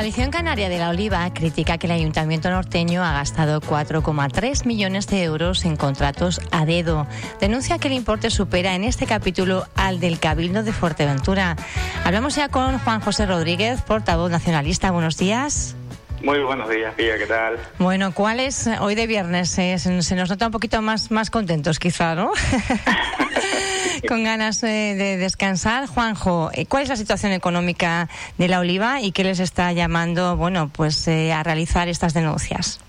Coalición Canaria de la Oliva critica que el Ayuntamiento norteño ha gastado 4,3 millones de euros en contratos a dedo. Denuncia que el importe supera en este capítulo al del Cabildo de Fuerteventura. Hablamos ya con Juan José Rodríguez, portavoz nacionalista. Buenos días. Muy buenos días, Pía, ¿qué tal? Bueno, ¿cuál es hoy de viernes? Eh, se, nos nota un poquito más, más contentos, quizá, ¿no? Con ganas eh, de descansar. Juanjo, eh, ¿cuál es la situación económica de la oliva y qué les está llamando, bueno, pues a realizar estas denuncias?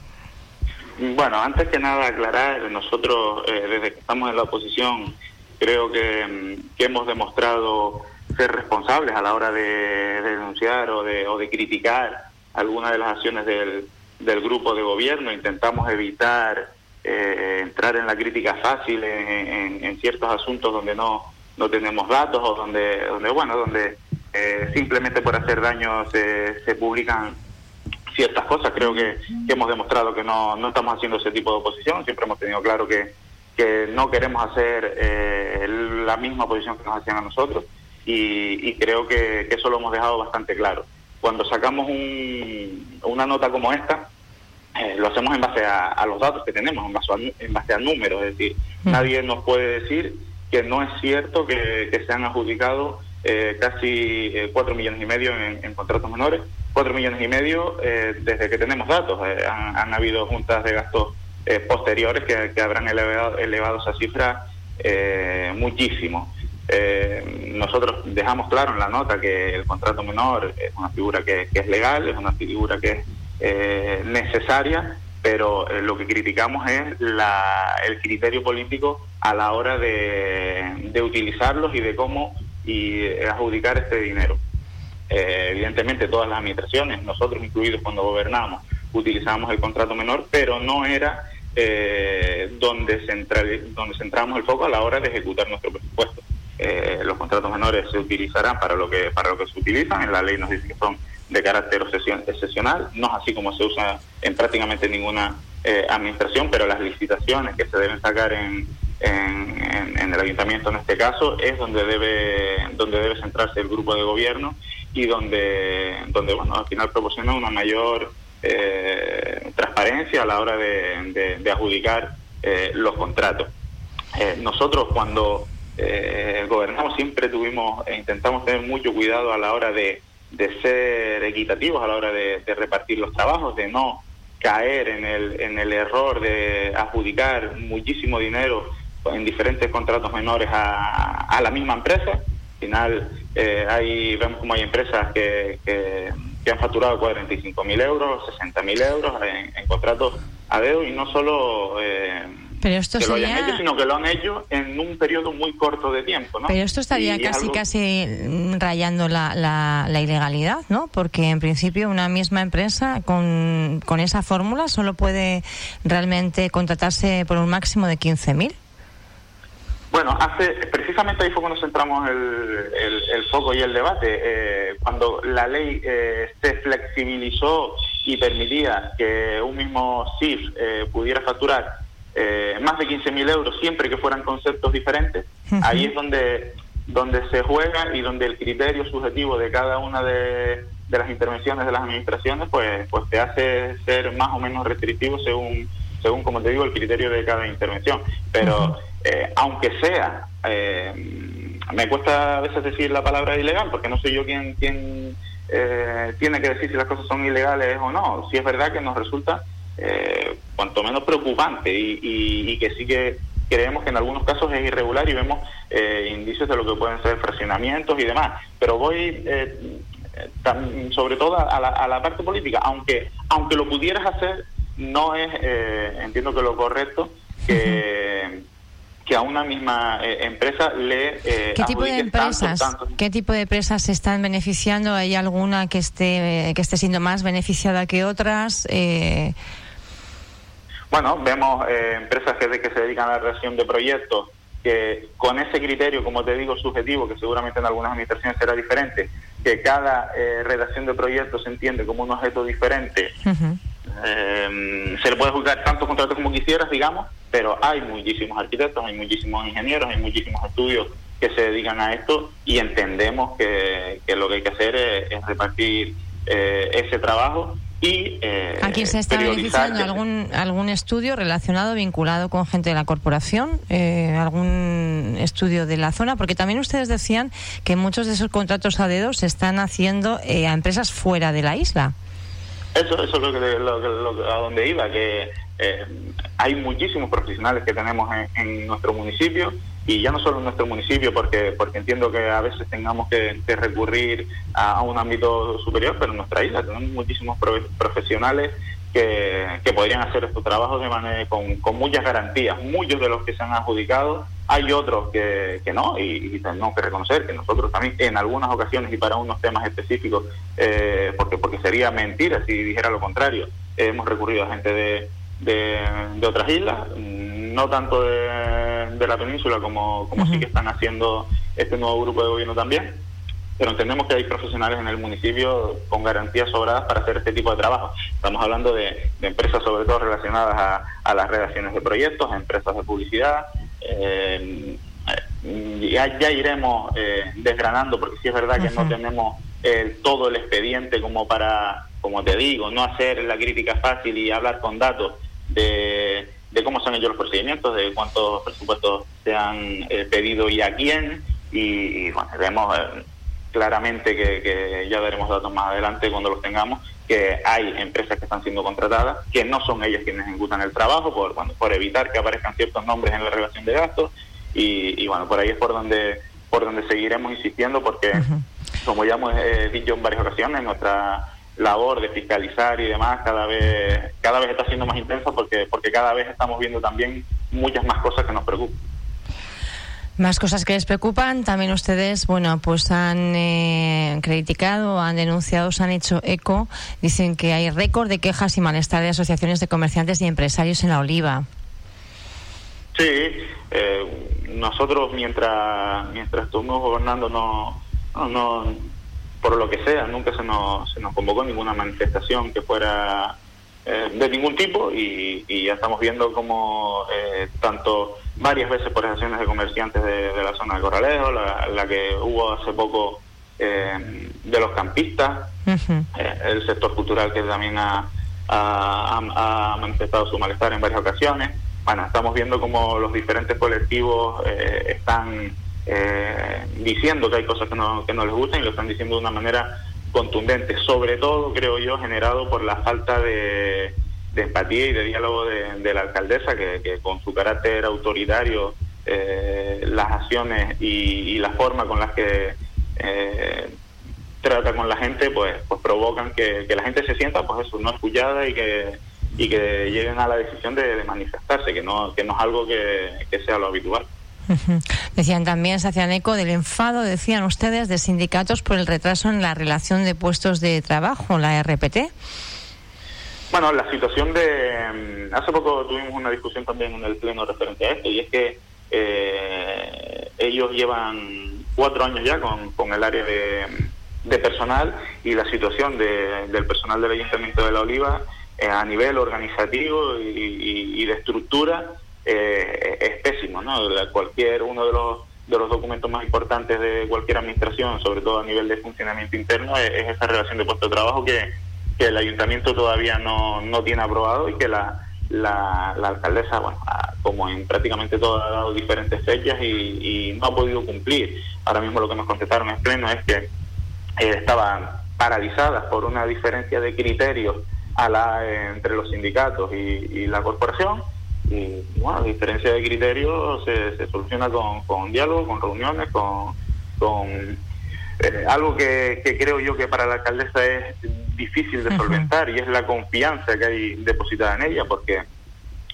Bueno, antes que nada aclarar, nosotros desde que estamos en la oposición creo que, mm, que hemos demostrado ser responsables a la hora de, denunciar o de, o de criticar algunas de las acciones del, del grupo de gobierno, intentamos evitar eh, entrar en la crítica fácil en, en, ciertos asuntos donde no, no tenemos datos o donde, donde bueno, donde eh, simplemente por hacer daño se, se publican ciertas cosas. Creo que, hemos demostrado que no, no estamos haciendo ese tipo de oposición, siempre hemos tenido claro que, que no queremos hacer eh, la misma oposición que nos hacían a nosotros. Y, y creo que, que eso lo hemos dejado bastante claro. Cuando sacamos una nota como esta, eh, lo hacemos en base a, los datos que tenemos, en base a, en base a números. Es decir, mm. nadie nos puede decir que no es cierto que, se han adjudicado eh, casi eh, cuatro millones y medio en, contratos menores. Cuatro millones y medio desde que tenemos datos. Han, habido juntas de gastos posteriores que, habrán elevado, elevado esa cifra muchísimo. Eh, nosotros dejamos claro en la nota que el contrato menor es una figura que, es legal, es una figura que es eh, necesaria, pero eh, lo que criticamos es la, el criterio político a la hora de, utilizarlos y de cómo y adjudicar este dinero. evidentemente todas las administraciones, nosotros incluidos cuando gobernamos, utilizamos el contrato menor, pero no era donde, central, donde centramos el foco a la hora de ejecutar nuestro presupuesto. Eh, los contratos menores se utilizarán para lo que para lo que se utilizan. En la ley nos dice que son de carácter excepcional, no es así como se usa en prácticamente ninguna eh, administración, pero las licitaciones que se deben sacar en, en, el ayuntamiento en este caso es donde debe donde debe centrarse el grupo de gobierno y donde donde bueno al final proporciona una mayor eh, transparencia a la hora de, adjudicar los contratos. nosotros cuando eh, gobernamos siempre tuvimos e intentamos tener mucho cuidado a la hora de, de ser equitativos, a la hora de, repartir los trabajos, de no caer en el, en el error de adjudicar muchísimo dinero en diferentes contratos menores a, la misma empresa. Al final, eh, hay, vemos como hay empresas que, que, han facturado 45 mil euros, 60 mil euros en, en, contratos a dedo y no solo eh, pero esto que lo hayan hecho, sino que lo han hecho en un periodo muy corto de tiempo, ¿no? Pero esto estaría casi, casi rayando la, la, ilegalidad, ¿no? Porque en principio una misma empresa con, con esa fórmula solo puede realmente contratarse por un máximo de 15.000. Bueno, hace precisamente ahí fue cuando centramos el, el, foco y el debate. Eh, cuando la ley eh, se flexibilizó y permitía que un mismo CIF eh, pudiera facturar eh, más de 15.000 euros siempre que fueran conceptos diferentes. Ahí es donde, donde se juega y donde el criterio subjetivo de cada una de, las intervenciones de las administraciones pues, pues te hace ser más o menos restrictivo según, según como te digo, el criterio de cada intervención. Pero eh, aunque sea, eh, me cuesta a veces decir la palabra ilegal porque no soy yo quien, quien tiene que decir si las cosas son ilegales o no. Si es verdad que nos resulta eh, cuanto menos preocupante. Y, que sí que creemos que en algunos casos es irregular y vemos eh, indicios de lo que pueden ser fraccionamientos y demás. Pero voy eh, sobre todo a la, a la, parte política, aunque aunque lo pudieras hacer, no es, eh, entiendo que lo correcto, que... que a una misma empresa le ¿Qué tipo de empresas qué tipo de empresas se están beneficiando hay alguna que esté que esté siendo más beneficiada que otras eh, bueno, vemos eh, empresas que, que se dedican a la redacción de proyectos que con ese criterio, como te digo, subjetivo, que seguramente en algunas administraciones será diferente, que cada eh, redacción de proyectos se entiende como un objeto diferente, eh, se le puede juzgar tantos contratos como quisieras, digamos, pero hay muchísimos arquitectos, hay muchísimos ingenieros, hay muchísimos estudios que se dedican a esto y entendemos que, lo que hay que hacer es, repartir ese trabajo y eh, aquí se está beneficiando algún algún estudio relacionado vinculado con gente de la corporación eh, algún estudio de la zona porque también ustedes decían que muchos de esos contratos a dedo se están haciendo eh, a empresas fuera de la isla eso eso es lo que, a donde iba que eh, hay muchísimos profesionales que tenemos en, nuestro municipio y ya no solo en nuestro municipio porque porque entiendo que a veces tengamos que, recurrir a, un ámbito superior pero en nuestra isla tenemos muchísimos profesionales que, que, podrían hacer estos trabajos de manera con, con, muchas garantías muchos de los que se han adjudicado hay otros que, que no y, tenemos que reconocer que nosotros también en algunas ocasiones y para unos temas específicos eh, porque porque sería mentira si dijera lo contrario hemos recurrido a gente de de, otras islas, no tanto de, la península como, como sí que están haciendo este nuevo grupo de gobierno también, pero entendemos que hay profesionales en el municipio con garantías sobradas para hacer este tipo de trabajo. Estamos hablando de, empresas sobre todo relacionadas a, las redacciones de proyectos, a empresas de publicidad. Eh, ya, ya, iremos eh, desgranando, porque sí es verdad que no tenemos todo el expediente como para, como te digo, no hacer la crítica fácil y hablar con datos, de, cómo se han hecho los procedimientos, de cuántos presupuestos se han eh, pedido y a quién. Y, bueno, vemos eh, claramente que, ya daremos datos más adelante cuando los tengamos, que hay empresas que están siendo contratadas, que no son ellas quienes ejecutan el trabajo, por, por evitar que aparezcan ciertos nombres en la relación de gastos. Y, bueno, por ahí es por donde, por donde seguiremos insistiendo, porque, como ya hemos eh, dicho en varias ocasiones, nuestra labor de fiscalizar y demás cada vez cada vez está siendo más intensa porque porque cada vez estamos viendo también muchas más cosas que nos preocupan. Más cosas que les preocupan. También ustedes, bueno, pues han eh, criticado, han denunciado, se han hecho eco. Dicen que hay récord de quejas y malestar de asociaciones de comerciantes y empresarios en la oliva. Sí, eh, nosotros mientras mientras estuvimos gobernando no, no por lo que sea, nunca se nos, se nos convocó ninguna manifestación que fuera eh, de ningún tipo y, ya estamos viendo como eh, tanto varias veces por acciones de comerciantes de, la zona de Corralejo, la, que hubo hace poco eh, de los campistas, el sector cultural que también ha, ha, manifestado su malestar en varias ocasiones. Bueno, estamos viendo como los diferentes colectivos están eh, diciendo que hay cosas que no, que no les gustan y lo están diciendo de una manera contundente, sobre todo, creo yo, generado por la falta de, empatía y de diálogo de, la alcaldesa, que, con su carácter autoritario, eh, las acciones y, la forma con las que eh, trata con la gente, pues, pues provocan que, la gente se sienta, pues eso, no escuchada y que y que lleguen a la decisión de, manifestarse, que no, que no es algo que sea lo habitual. Decían también, se hacían eco del enfado, decían ustedes, de sindicatos por el retraso en la relación de puestos de trabajo, la RPT. Bueno, la situación de... Mm, hace poco tuvimos una discusión también en el Pleno referente a esto, y es que eh, ellos llevan cuatro años ya con, con el área de, personal y la situación del personal del Ayuntamiento de La Oliva eh, a nivel organizativo y de estructura eh, es pésimo, ¿no? Cualquier uno de los de los documentos más importantes de cualquier administración, sobre todo a nivel de funcionamiento interno, es, esa relación de puesto de trabajo que, que el ayuntamiento todavía no, no tiene aprobado y que la, la, alcaldesa, bueno, como en prácticamente todo ha dado diferentes fechas y, no ha podido cumplir. Ahora mismo lo que nos contestaron en pleno es que eh, estaban paralizadas por una diferencia de criterios a la, entre los sindicatos y, y la corporación y bueno, la diferencia de criterios se, se soluciona con, con diálogo, con reuniones, con, con eh, algo que, creo yo que para la alcaldesa es difícil de solventar y es la confianza que hay depositada en ella, porque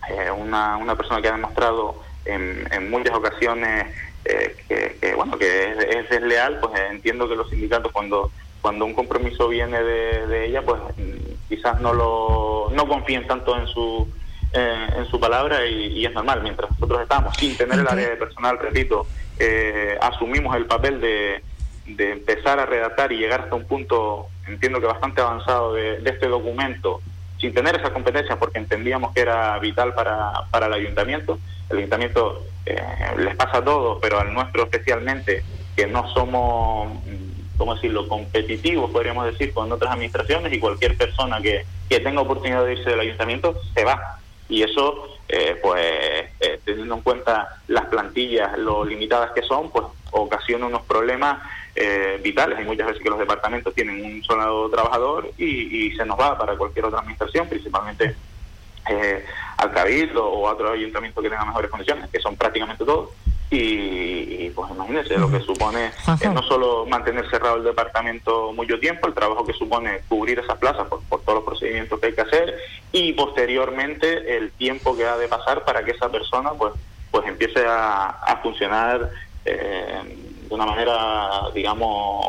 eh, una, una persona que ha demostrado en, en muchas ocasiones eh, que, bueno que es, desleal, pues entiendo que los sindicatos cuando cuando un compromiso viene de, de ella, pues mm, quizás no lo no confíen tanto en su eh, en su palabra y, es normal. Mientras nosotros estamos sin tener el área de personal, repito, eh, asumimos el papel de, de, empezar a redactar y llegar hasta un punto, entiendo que bastante avanzado de, este documento, sin tener esa competencia porque entendíamos que era vital para, para el ayuntamiento. El ayuntamiento eh, les pasa a todos, pero al nuestro especialmente, que no somos ¿cómo decirlo?, competitivos, podríamos decir, con otras administraciones y cualquier persona que, que tenga oportunidad de irse del ayuntamiento se va. Y eso, eh, pues, eh, teniendo en cuenta las plantillas, lo limitadas que son, pues ocasiona unos problemas eh, vitales. Hay muchas veces que los departamentos tienen un solo trabajador y, se nos va para cualquier otra administración, principalmente al Cabildo o a otro ayuntamiento que tenga mejores condiciones, que son prácticamente todos. Y, pues imagínense lo que supone no solo mantener cerrado el departamento mucho tiempo, el trabajo que supone cubrir esas plazas por, todos los procedimientos que hay que hacer y posteriormente el tiempo que ha de pasar para que esa persona pues pues empiece a, funcionar eh, de una manera digamos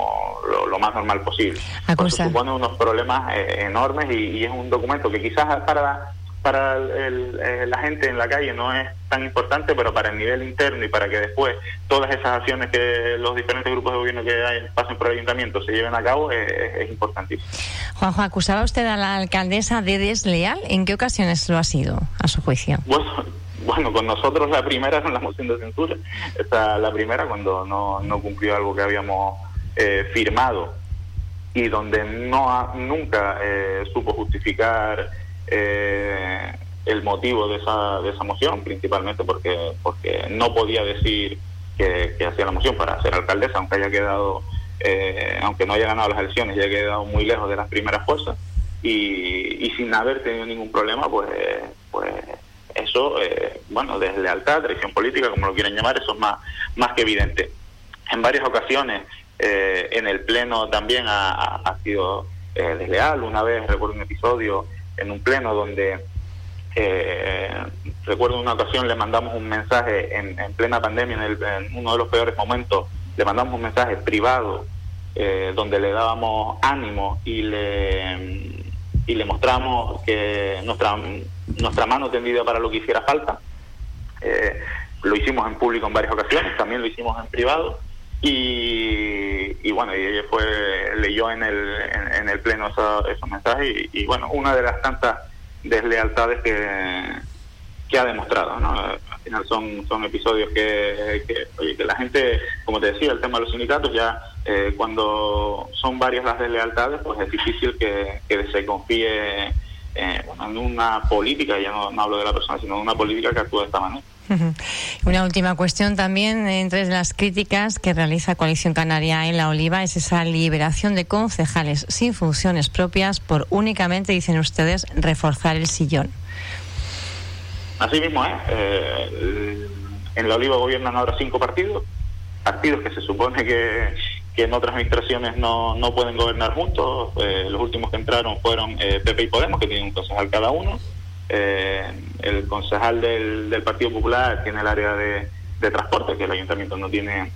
lo, más normal posible. Eso supone unos problemas eh, enormes y, y es un documento que quizás para para el, eh, la gente en la calle no es tan importante, pero para el nivel interno y para que después todas esas acciones que los diferentes grupos de gobierno que pasen por el ayuntamiento se lleven a cabo es, importantísimo. Juanjo, ¿acusaba usted a la alcaldesa de desleal? ¿En qué ocasiones lo ha sido, a su juicio? Bueno, bueno con nosotros la primera es la moción de censura. Esta, la primera cuando no, no cumplió algo que habíamos eh, firmado y donde no nunca eh, supo justificar eh, el motivo de esa, de esa moción, principalmente porque, porque no podía decir que, hacía la moción para ser alcaldesa, aunque haya quedado, eh, aunque no haya ganado las elecciones haya quedado muy lejos de las primeras fuerzas, y, y sin haber tenido ningún problema, pues, pues eso, eh, bueno, deslealtad, traición política, como lo quieren llamar, eso es más, más que evidente. En varias ocasiones, eh, en el Pleno también ha, sido eh, desleal. Una vez recuerdo un episodio en un pleno donde eh, recuerdo una ocasión le mandamos un mensaje en, plena pandemia, en, uno de los peores momentos, le mandamos un mensaje privado eh, donde le dábamos ánimo y le y le mostramos que nuestra nuestra mano tendida para lo que hiciera falta. Eh, lo hicimos en público en varias ocasiones, también lo hicimos en privado y, bueno, y ella fue, leyó en el, en, el pleno esos mensajes y, bueno, una de las tantas deslealtades que, que ha demostrado, ¿no? Al final son, son episodios que, que, la gente, como te decía, el tema de los sindicatos, ya eh, cuando son varias las deslealtades, pues es difícil que, se confíe eh, en una política, ya no, no hablo de la persona, sino de una política que actúe de esta manera. Una última cuestión también, entre las críticas que realiza Coalición Canaria en La Oliva, es esa liberación de concejales sin funciones propias por únicamente, dicen ustedes, reforzar el sillón. Así mismo es. Eh, en La Oliva gobiernan ahora cinco partidos, partidos que se supone que, en otras administraciones no, no pueden gobernar juntos. Eh, los últimos que entraron fueron eh, y Podemos, que tienen un concejal cada uno. Eh, el concejal del, del, Partido Popular tiene el área de, transporte, que el ayuntamiento no tiene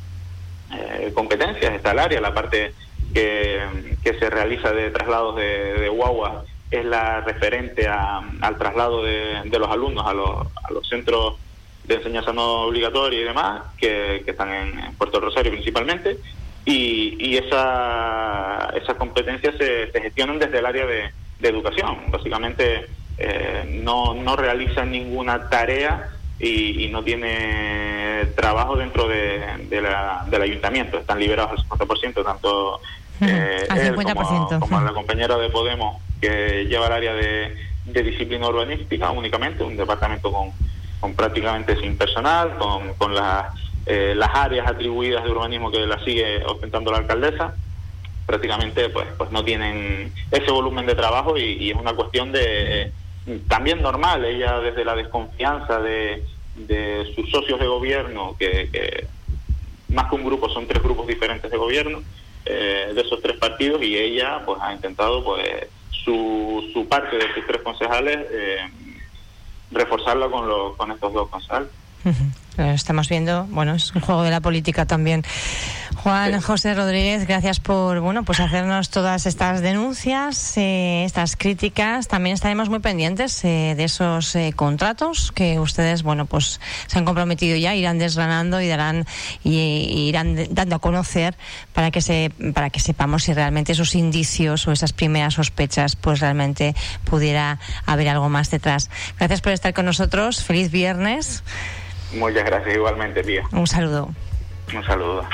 eh, competencias, está el área, la parte que, se realiza de traslados de, de guagua es la referente al traslado de, los alumnos a los, a los centros de enseñanza no obligatoria y demás, que, están en, Puerto Rosario principalmente, y, y esa, esas competencias se, se gestionan desde el área de, de educación. Básicamente eh, no, no realiza ninguna tarea y, no tiene trabajo dentro de, del ayuntamiento. Están liberados al 50%, tanto eh, él como, la compañera de Podemos que lleva el área de, disciplina urbanística únicamente, un departamento con, con prácticamente sin personal, con, las, eh, las áreas atribuidas de urbanismo que la sigue ostentando la alcaldesa. Prácticamente pues pues no tienen ese volumen de trabajo y es una cuestión de también normal, ella desde la desconfianza de, de sus socios de gobierno, que, más que un grupo, son tres grupos diferentes de gobierno, eh, de esos tres partidos, y ella pues ha intentado pues su, su parte de sus tres concejales eh, con, los con estos dos concejales. Estamos viendo, bueno, es un juego de la política también. Juan José Rodríguez, gracias por bueno pues hacernos todas estas denuncias, eh, estas críticas. También estaremos muy pendientes eh, de esos eh, contratos que ustedes bueno pues se han comprometido ya, irán desgranando y darán y, irán dando a conocer para que se para que sepamos si realmente esos indicios o esas primeras sospechas pues realmente pudiera haber algo más detrás. Gracias por estar con nosotros. Feliz viernes. Muchas gracias igualmente, tía. Un saludo. Un saludo.